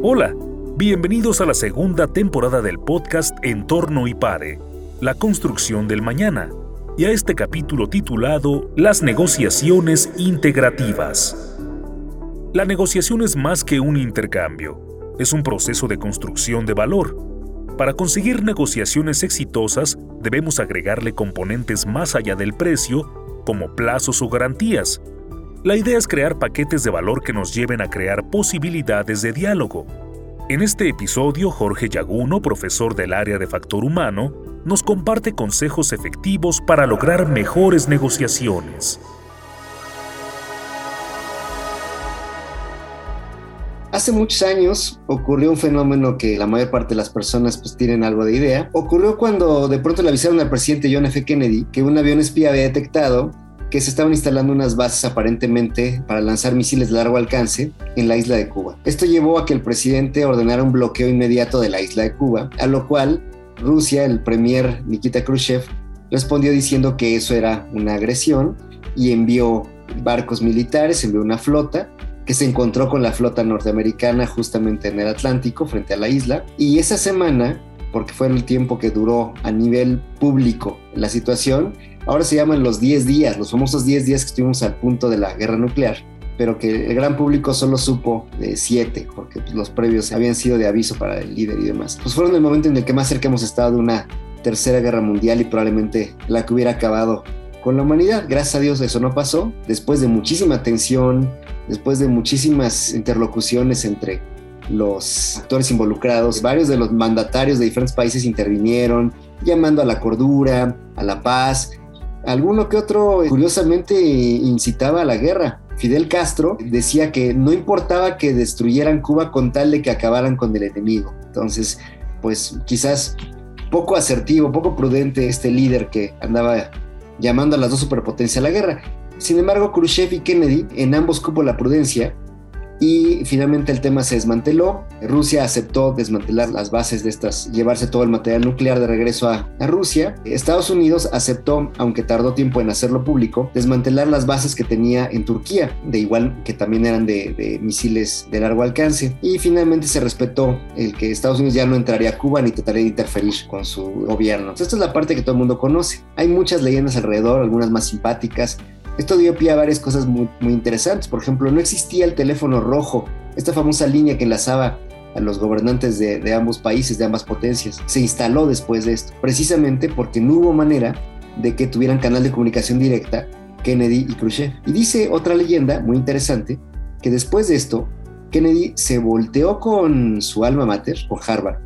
Hola, bienvenidos a la segunda temporada del podcast Entorno y Pare, la construcción del mañana, y a este capítulo titulado Las negociaciones integrativas. La negociación es más que un intercambio, es un proceso de construcción de valor. Para conseguir negociaciones exitosas debemos agregarle componentes más allá del precio, como plazos o garantías, la idea es crear paquetes de valor que nos lleven a crear posibilidades de diálogo. En este episodio, Jorge Yaguno, profesor del área de factor humano, nos comparte consejos efectivos para lograr mejores negociaciones. Hace muchos años ocurrió un fenómeno que la mayor parte de las personas pues tienen algo de idea. Ocurrió cuando de pronto le avisaron al presidente John F. Kennedy que un avión espía había detectado que se estaban instalando unas bases aparentemente para lanzar misiles de largo alcance en la isla de Cuba. Esto llevó a que el presidente ordenara un bloqueo inmediato de la isla de Cuba, a lo cual Rusia, el premier Nikita Khrushchev, respondió diciendo que eso era una agresión y envió barcos militares, envió una flota que se encontró con la flota norteamericana justamente en el Atlántico frente a la isla. Y esa semana, porque fue el tiempo que duró a nivel público la situación, ahora se llaman los 10 días, los famosos 10 días que estuvimos al punto de la guerra nuclear, pero que el gran público solo supo de 7, porque los previos habían sido de aviso para el líder y demás. Pues fueron el momento en el que más cerca hemos estado de una tercera guerra mundial y probablemente la que hubiera acabado con la humanidad. Gracias a Dios eso no pasó. Después de muchísima tensión, después de muchísimas interlocuciones entre los actores involucrados, varios de los mandatarios de diferentes países intervinieron, llamando a la cordura, a la paz, Alguno que otro, curiosamente, incitaba a la guerra. Fidel Castro decía que no importaba que destruyeran Cuba con tal de que acabaran con el enemigo. Entonces, pues quizás poco asertivo, poco prudente este líder que andaba llamando a las dos superpotencias a la guerra. Sin embargo, Khrushchev y Kennedy en ambos cupo la prudencia y finalmente el tema se desmanteló. Rusia aceptó desmantelar las bases de estas, llevarse todo el material nuclear de regreso a, Rusia. Estados Unidos aceptó, aunque tardó tiempo en hacerlo público, desmantelar las bases que tenía en Turquía, de igual que también eran de, misiles de largo alcance. Y finalmente se respetó el que Estados Unidos ya no entraría a Cuba ni trataría de interferir con su gobierno. esta es la parte que todo el mundo conoce. Hay muchas leyendas alrededor, algunas más simpáticas, esto dio pie a varias cosas muy, interesantes. Por ejemplo, no existía el teléfono rojo, esta famosa línea que enlazaba a los gobernantes de, de, ambos países, de ambas potencias. Se instaló después de esto, precisamente porque no hubo manera de que tuvieran canal de comunicación directa Kennedy y Khrushchev. Y dice otra leyenda muy interesante que después de esto, Kennedy se volteó con su alma mater, con Harvard,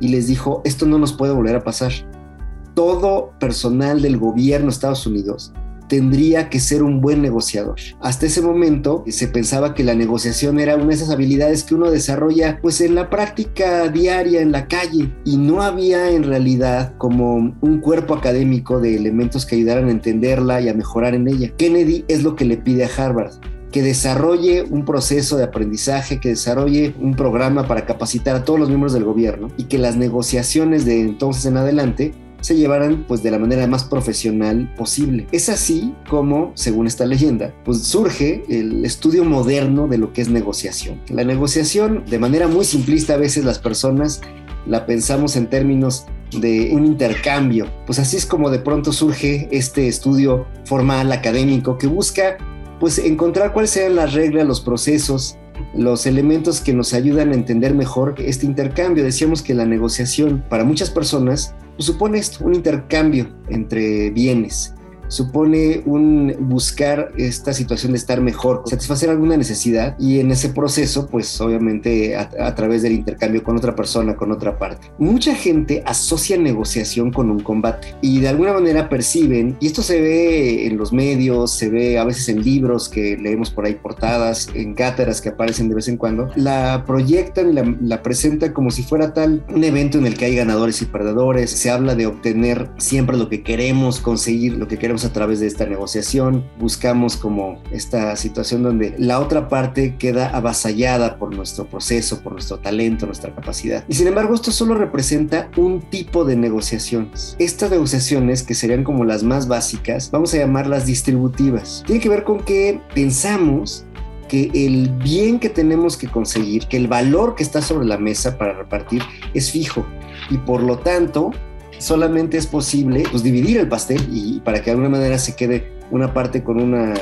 y les dijo, esto no nos puede volver a pasar. Todo personal del gobierno de Estados Unidos tendría que ser un buen negociador. Hasta ese momento se pensaba que la negociación era una de esas habilidades que uno desarrolla pues en la práctica diaria en la calle y no había en realidad como un cuerpo académico de elementos que ayudaran a entenderla y a mejorar en ella. Kennedy es lo que le pide a Harvard que desarrolle un proceso de aprendizaje, que desarrolle un programa para capacitar a todos los miembros del gobierno y que las negociaciones de entonces en adelante se llevaran pues de la manera más profesional posible. Es así como, según esta leyenda, pues surge el estudio moderno de lo que es negociación. La negociación, de manera muy simplista a veces las personas la pensamos en términos de un intercambio. Pues así es como de pronto surge este estudio formal académico que busca pues encontrar cuáles sean las reglas, los procesos, los elementos que nos ayudan a entender mejor este intercambio. Decíamos que la negociación para muchas personas pues, supone un intercambio entre bienes supone un buscar esta situación de estar mejor, satisfacer alguna necesidad y en ese proceso, pues obviamente a, través del intercambio con otra persona, con otra parte. Mucha gente asocia negociación con un combate y de alguna manera perciben, y esto se ve en los medios, se ve a veces en libros que leemos por ahí portadas, en cátedras que aparecen de vez en cuando, la proyectan la, la presentan como si fuera tal un evento en el que hay ganadores y perdedores, se habla de obtener siempre lo que queremos, conseguir lo que queremos a través de esta negociación, buscamos como esta situación donde la otra parte queda avasallada por nuestro proceso, por nuestro talento, nuestra capacidad. Y sin embargo, esto solo representa un tipo de negociaciones. Estas negociaciones, que serían como las más básicas, vamos a llamarlas distributivas. Tiene que ver con que pensamos que el bien que tenemos que conseguir, que el valor que está sobre la mesa para repartir es fijo y por lo tanto solamente es posible pues, dividir el pastel y para que de alguna manera se quede una parte con una,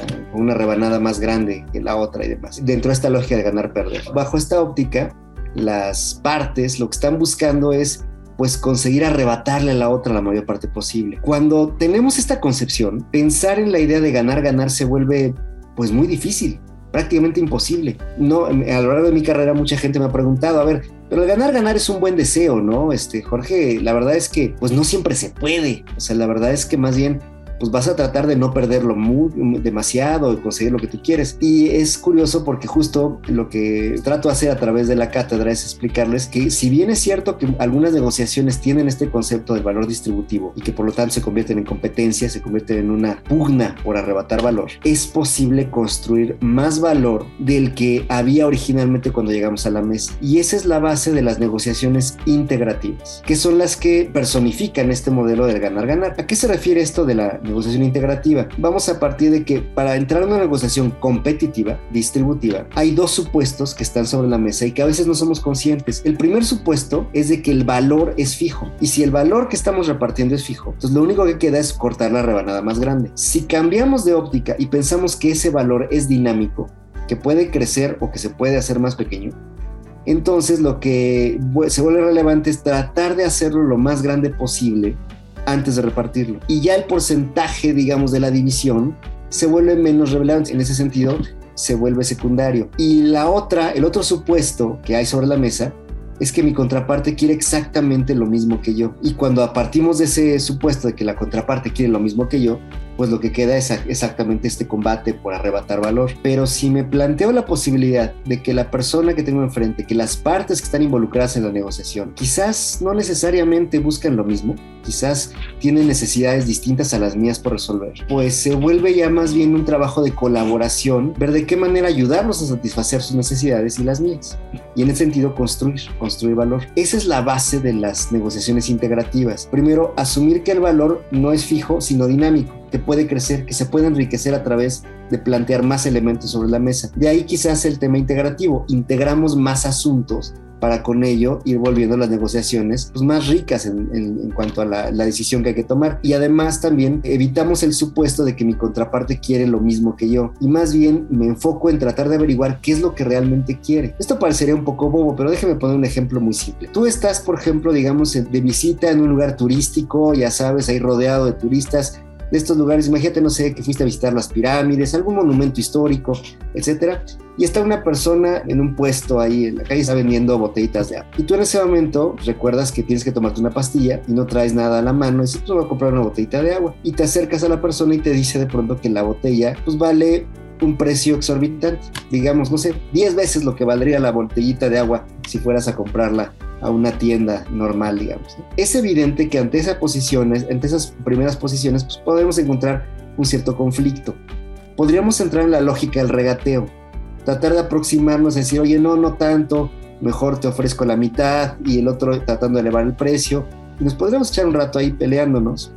rebanada más grande que la otra y demás. Dentro de esta lógica de ganar-perder. Bajo esta óptica, las partes lo que están buscando es pues conseguir arrebatarle a la otra la mayor parte posible. Cuando tenemos esta concepción, pensar en la idea de ganar, ganar se vuelve pues muy difícil, prácticamente imposible. No, a lo largo de mi carrera mucha gente me ha preguntado, a ver, pero el ganar, ganar es un buen deseo, ¿no? Este, Jorge, la verdad es que pues no siempre se puede. O sea, la verdad es que más bien pues vas a tratar de no perderlo muy, demasiado y conseguir lo que tú quieres. Y es curioso porque justo lo que trato de hacer a través de la cátedra es explicarles que si bien es cierto que algunas negociaciones tienen este concepto del valor distributivo y que por lo tanto se convierten en competencia, se convierten en una pugna por arrebatar valor, es posible construir más valor del que había originalmente cuando llegamos a la mesa. Y esa es la base de las negociaciones integrativas, que son las que personifican este modelo del ganar-ganar. ¿A qué se refiere esto de la negociación integrativa. Vamos a partir de que para entrar a una negociación competitiva, distributiva, hay dos supuestos que están sobre la mesa y que a veces no somos conscientes. El primer supuesto es de que el valor es fijo. Y si el valor que estamos repartiendo es fijo, entonces lo único que queda es cortar la rebanada más grande. Si cambiamos de óptica y pensamos que ese valor es dinámico, que puede crecer o que se puede hacer más pequeño, entonces lo que se vuelve relevante es tratar de hacerlo lo más grande posible antes de repartirlo. Y ya el porcentaje, digamos, de la división se vuelve menos relevante. En ese sentido, se vuelve secundario. Y la otra, el otro supuesto que hay sobre la mesa es que mi contraparte quiere exactamente lo mismo que yo. Y cuando partimos de ese supuesto de que la contraparte quiere lo mismo que yo, pues lo que queda es exactamente este combate por arrebatar valor. Pero si me planteo la posibilidad de que la persona que tengo enfrente, que las partes que están involucradas en la negociación, quizás no necesariamente buscan lo mismo, quizás tienen necesidades distintas a las mías por resolver, pues se vuelve ya más bien un trabajo de colaboración, ver de qué manera ayudarlos a satisfacer sus necesidades y las mías. Y en ese sentido, construir, construir valor. Esa es la base de las negociaciones integrativas. Primero, asumir que el valor no es fijo, sino dinámico que puede crecer, que se puede enriquecer a través de plantear más elementos sobre la mesa. De ahí quizás el tema integrativo, integramos más asuntos para con ello ir volviendo las negociaciones pues, más ricas en, cuanto a la, decisión que hay que tomar. Y además también evitamos el supuesto de que mi contraparte quiere lo mismo que yo. Y más bien me enfoco en tratar de averiguar qué es lo que realmente quiere. Esto parecería un poco bobo, pero déjeme poner un ejemplo muy simple. Tú estás, por ejemplo, digamos, de visita en un lugar turístico, ya sabes, ahí rodeado de turistas de estos lugares. Imagínate, no sé, que fuiste a visitar las pirámides, algún monumento histórico, etcétera, y está una persona en un puesto ahí en la calle, está vendiendo botellitas de agua. Y tú en ese momento recuerdas que tienes que tomarte una pastilla y no traes nada a la mano, y dices, pues voy a comprar una botellita de agua. Y te acercas a la persona y te dice de pronto que la botella, pues vale un precio exorbitante, digamos, no sé, 10 veces lo que valdría la botellita de agua si fueras a comprarla a una tienda normal, digamos. Es evidente que ante esas posiciones, ante esas primeras posiciones, pues podemos encontrar un cierto conflicto. Podríamos entrar en la lógica del regateo, tratar de aproximarnos, decir, oye, no, no tanto, mejor te ofrezco la mitad y el otro tratando de elevar el precio. Y nos podríamos echar un rato ahí peleándonos.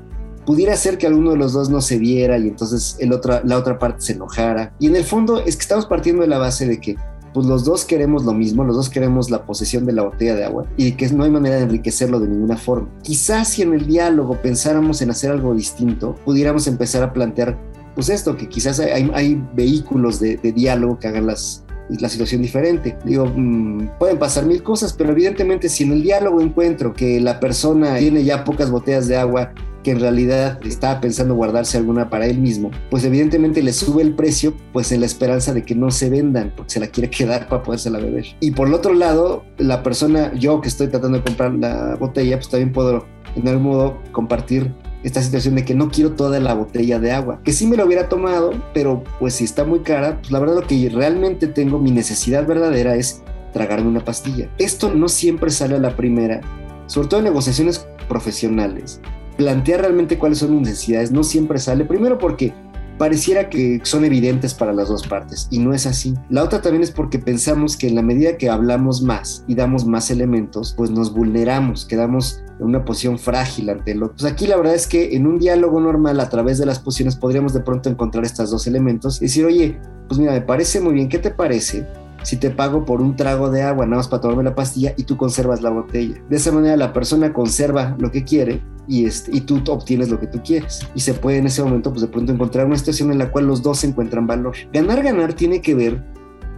Pudiera ser que alguno de los dos no se viera y entonces el otro, la otra parte se enojara. Y en el fondo es que estamos partiendo de la base de que pues los dos queremos lo mismo, los dos queremos la posesión de la botella de agua y que no hay manera de enriquecerlo de ninguna forma. Quizás si en el diálogo pensáramos en hacer algo distinto, pudiéramos empezar a plantear pues esto, que quizás hay, vehículos de, diálogo que hagan las, la situación diferente. Digo, mm, pueden pasar mil cosas, pero evidentemente si en el diálogo encuentro que la persona tiene ya pocas botellas de agua que en realidad estaba pensando guardarse alguna para él mismo, pues evidentemente le sube el precio, pues en la esperanza de que no se vendan, porque se la quiere quedar para podérsela beber. Y por el otro lado, la persona, yo que estoy tratando de comprar la botella, pues también puedo en algún modo compartir esta situación de que no quiero toda la botella de agua, que sí me lo hubiera tomado, pero pues si está muy cara, pues la verdad lo que realmente tengo, mi necesidad verdadera es tragarme una pastilla. Esto no siempre sale a la primera, sobre todo en negociaciones profesionales plantear realmente cuáles son mis necesidades no siempre sale. Primero porque pareciera que son evidentes para las dos partes y no es así. La otra también es porque pensamos que en la medida que hablamos más y damos más elementos, pues nos vulneramos, quedamos en una posición frágil ante el otro. Pues aquí la verdad es que en un diálogo normal a través de las posiciones podríamos de pronto encontrar estos dos elementos y decir, oye, pues mira, me parece muy bien, ¿qué te parece? Si te pago por un trago de agua nada más para tomarme la pastilla y tú conservas la botella. De esa manera la persona conserva lo que quiere y, este, y tú obtienes lo que tú quieres. Y se puede en ese momento pues de pronto encontrar una situación en la cual los dos encuentran valor. Ganar, ganar tiene que ver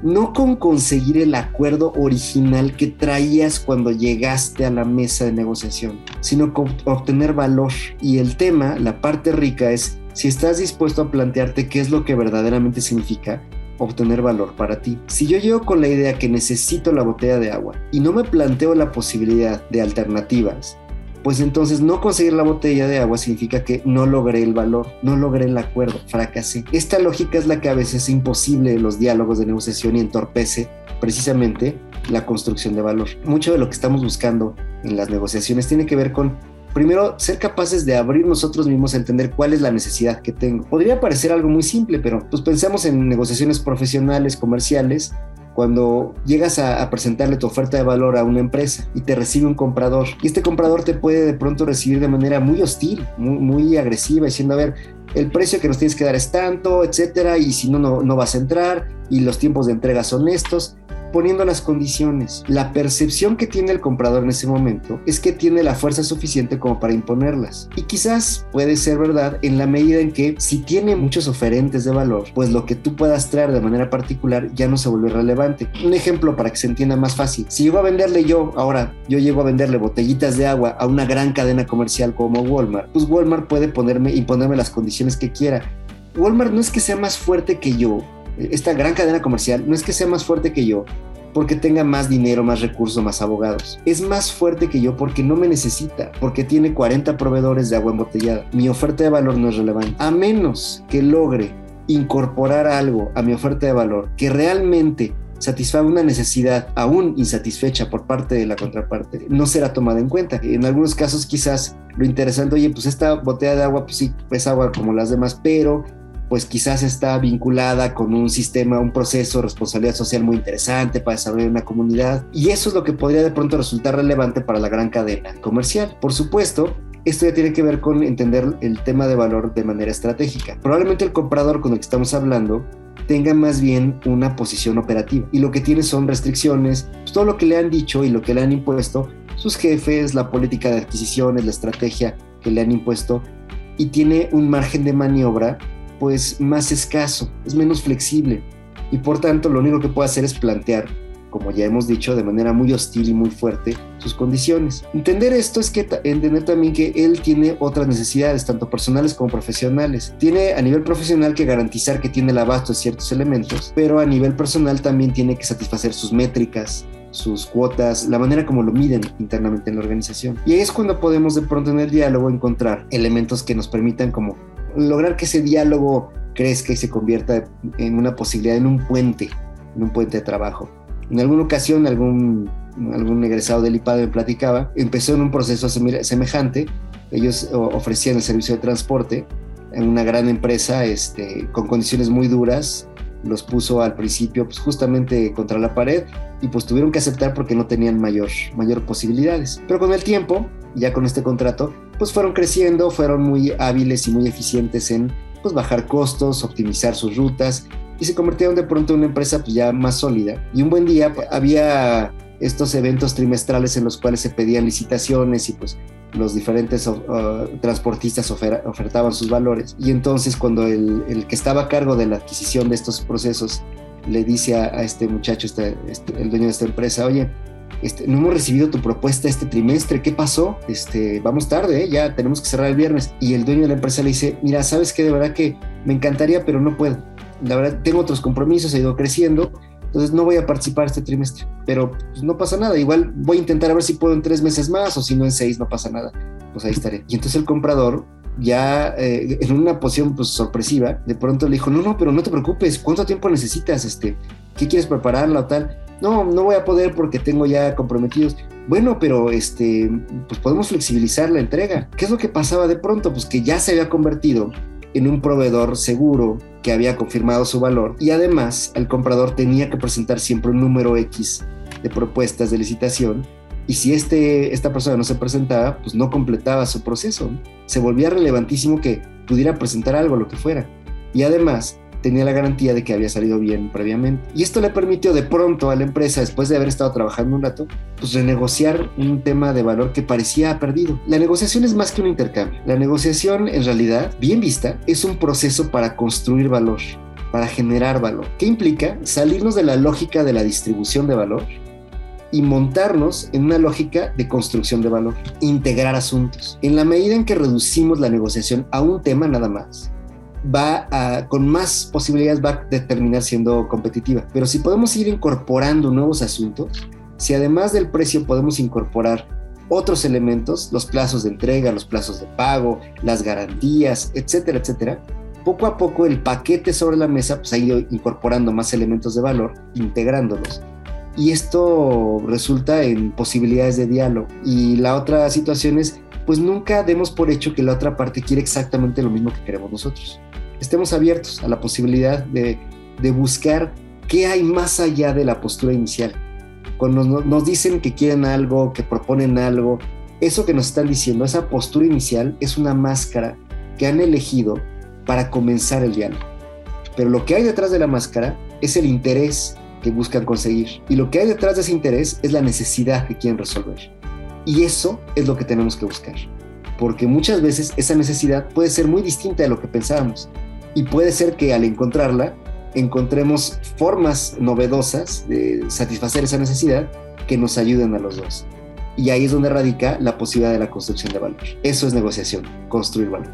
no con conseguir el acuerdo original que traías cuando llegaste a la mesa de negociación, sino con obtener valor. Y el tema, la parte rica es si estás dispuesto a plantearte qué es lo que verdaderamente significa obtener valor para ti. Si yo llego con la idea que necesito la botella de agua y no me planteo la posibilidad de alternativas, pues entonces no conseguir la botella de agua significa que no logré el valor, no logré el acuerdo, fracasé. Esta lógica es la que a veces es imposible en los diálogos de negociación y entorpece precisamente la construcción de valor. Mucho de lo que estamos buscando en las negociaciones tiene que ver con primero, ser capaces de abrir nosotros mismos a entender cuál es la necesidad que tengo. Podría parecer algo muy simple, pero pues pensamos en negociaciones profesionales, comerciales, cuando llegas a, presentarle tu oferta de valor a una empresa y te recibe un comprador y este comprador te puede de pronto recibir de manera muy hostil, muy, muy agresiva, diciendo, a ver, el precio que nos tienes que dar es tanto, etcétera, y si no, no, no vas a entrar y los tiempos de entrega son estos poniendo las condiciones. La percepción que tiene el comprador en ese momento es que tiene la fuerza suficiente como para imponerlas. Y quizás puede ser verdad en la medida en que si tiene muchos oferentes de valor, pues lo que tú puedas traer de manera particular ya no se vuelve relevante. Un ejemplo para que se entienda más fácil. Si llego a venderle yo, ahora yo llego a venderle botellitas de agua a una gran cadena comercial como Walmart, pues Walmart puede ponerme, imponerme las condiciones que quiera. Walmart no es que sea más fuerte que yo, esta gran cadena comercial no es que sea más fuerte que yo porque tenga más dinero, más recursos, más abogados. Es más fuerte que yo porque no me necesita, porque tiene 40 proveedores de agua embotellada. Mi oferta de valor no es relevante. A menos que logre incorporar algo a mi oferta de valor que realmente satisfaga una necesidad aún insatisfecha por parte de la contraparte, no será tomada en cuenta. En algunos casos quizás lo interesante, oye, pues esta botella de agua, pues sí, es agua como las demás, pero pues quizás está vinculada con un sistema, un proceso de responsabilidad social muy interesante para desarrollar una comunidad. Y eso es lo que podría de pronto resultar relevante para la gran cadena comercial. Por supuesto, esto ya tiene que ver con entender el tema de valor de manera estratégica. Probablemente el comprador con el que estamos hablando tenga más bien una posición operativa y lo que tiene son restricciones, pues, todo lo que le han dicho y lo que le han impuesto sus jefes, la política de adquisiciones, la estrategia que le han impuesto y tiene un margen de maniobra pues más escaso, es menos flexible y por tanto lo único que puede hacer es plantear, como ya hemos dicho, de manera muy hostil y muy fuerte sus condiciones. Entender esto es que entender también que él tiene otras necesidades, tanto personales como profesionales. Tiene a nivel profesional que garantizar que tiene el abasto de ciertos elementos, pero a nivel personal también tiene que satisfacer sus métricas, sus cuotas, la manera como lo miden internamente en la organización. Y ahí es cuando podemos de pronto en el diálogo encontrar elementos que nos permitan como lograr que ese diálogo crezca y se convierta en una posibilidad, en un puente, en un puente de trabajo. En alguna ocasión, algún, algún egresado del IPAD me platicaba, empezó en un proceso semejante, ellos ofrecían el servicio de transporte en una gran empresa este, con condiciones muy duras, los puso al principio pues, justamente contra la pared y pues tuvieron que aceptar porque no tenían mayor, mayor posibilidades. Pero con el tiempo, ya con este contrato, pues fueron creciendo, fueron muy hábiles y muy eficientes en pues bajar costos, optimizar sus rutas y se convirtieron de pronto en una empresa pues ya más sólida. Y un buen día pues, había estos eventos trimestrales en los cuales se pedían licitaciones y pues los diferentes uh, transportistas ofertaban sus valores. Y entonces cuando el, el, que estaba a cargo de la adquisición de estos procesos le dice a, este muchacho, este, este, el dueño de esta empresa, oye, este, no hemos recibido tu propuesta este trimestre, ¿qué pasó? Este, vamos tarde, ¿eh? ya tenemos que cerrar el viernes. Y el dueño de la empresa le dice, mira, sabes que de verdad que me encantaría, pero no puedo. La verdad, tengo otros compromisos, he ido creciendo, entonces no voy a participar este trimestre. Pero pues, no pasa nada, igual voy a intentar a ver si puedo en tres meses más o si no en seis, no pasa nada. Pues ahí estaré. Y entonces el comprador ya eh, en una posición pues sorpresiva, de pronto le dijo, no, no, pero no te preocupes, ¿cuánto tiempo necesitas? Este, ¿Qué quieres prepararla o tal? No, no voy a poder porque tengo ya comprometidos. Bueno, pero este, pues podemos flexibilizar la entrega. ¿Qué es lo que pasaba de pronto? Pues que ya se había convertido en un proveedor seguro que había confirmado su valor y además el comprador tenía que presentar siempre un número X de propuestas de licitación y si este, esta persona no se presentaba, pues no completaba su proceso. Se volvía relevantísimo que pudiera presentar algo, lo que fuera. Y además, tenía la garantía de que había salido bien previamente. Y esto le permitió de pronto a la empresa, después de haber estado trabajando un rato, pues renegociar un tema de valor que parecía perdido. La negociación es más que un intercambio. La negociación, en realidad, bien vista, es un proceso para construir valor para generar valor. ¿Qué implica? Salirnos de la lógica de la distribución de valor y montarnos en una lógica de construcción de valor, integrar asuntos. En la medida en que reducimos la negociación a un tema nada más, va a, con más posibilidades va a terminar siendo competitiva. Pero si podemos ir incorporando nuevos asuntos, si además del precio podemos incorporar otros elementos, los plazos de entrega, los plazos de pago, las garantías, etcétera, etcétera, poco a poco el paquete sobre la mesa pues, ha ido incorporando más elementos de valor, integrándolos. Y esto resulta en posibilidades de diálogo. Y la otra situación es, pues nunca demos por hecho que la otra parte quiere exactamente lo mismo que queremos nosotros estemos abiertos a la posibilidad de, buscar qué hay más allá de la postura inicial. Cuando nos, dicen que quieren algo, que proponen algo, eso que nos están diciendo, esa postura inicial es una máscara que han elegido para comenzar el diálogo. Pero lo que hay detrás de la máscara es el interés que buscan conseguir. Y lo que hay detrás de ese interés es la necesidad que quieren resolver. Y eso es lo que tenemos que buscar. Porque muchas veces esa necesidad puede ser muy distinta de lo que pensábamos y puede ser que al encontrarla encontremos formas novedosas de satisfacer esa necesidad que nos ayuden a los dos. Y ahí es donde radica la posibilidad de la construcción de valor. Eso es negociación, construir valor.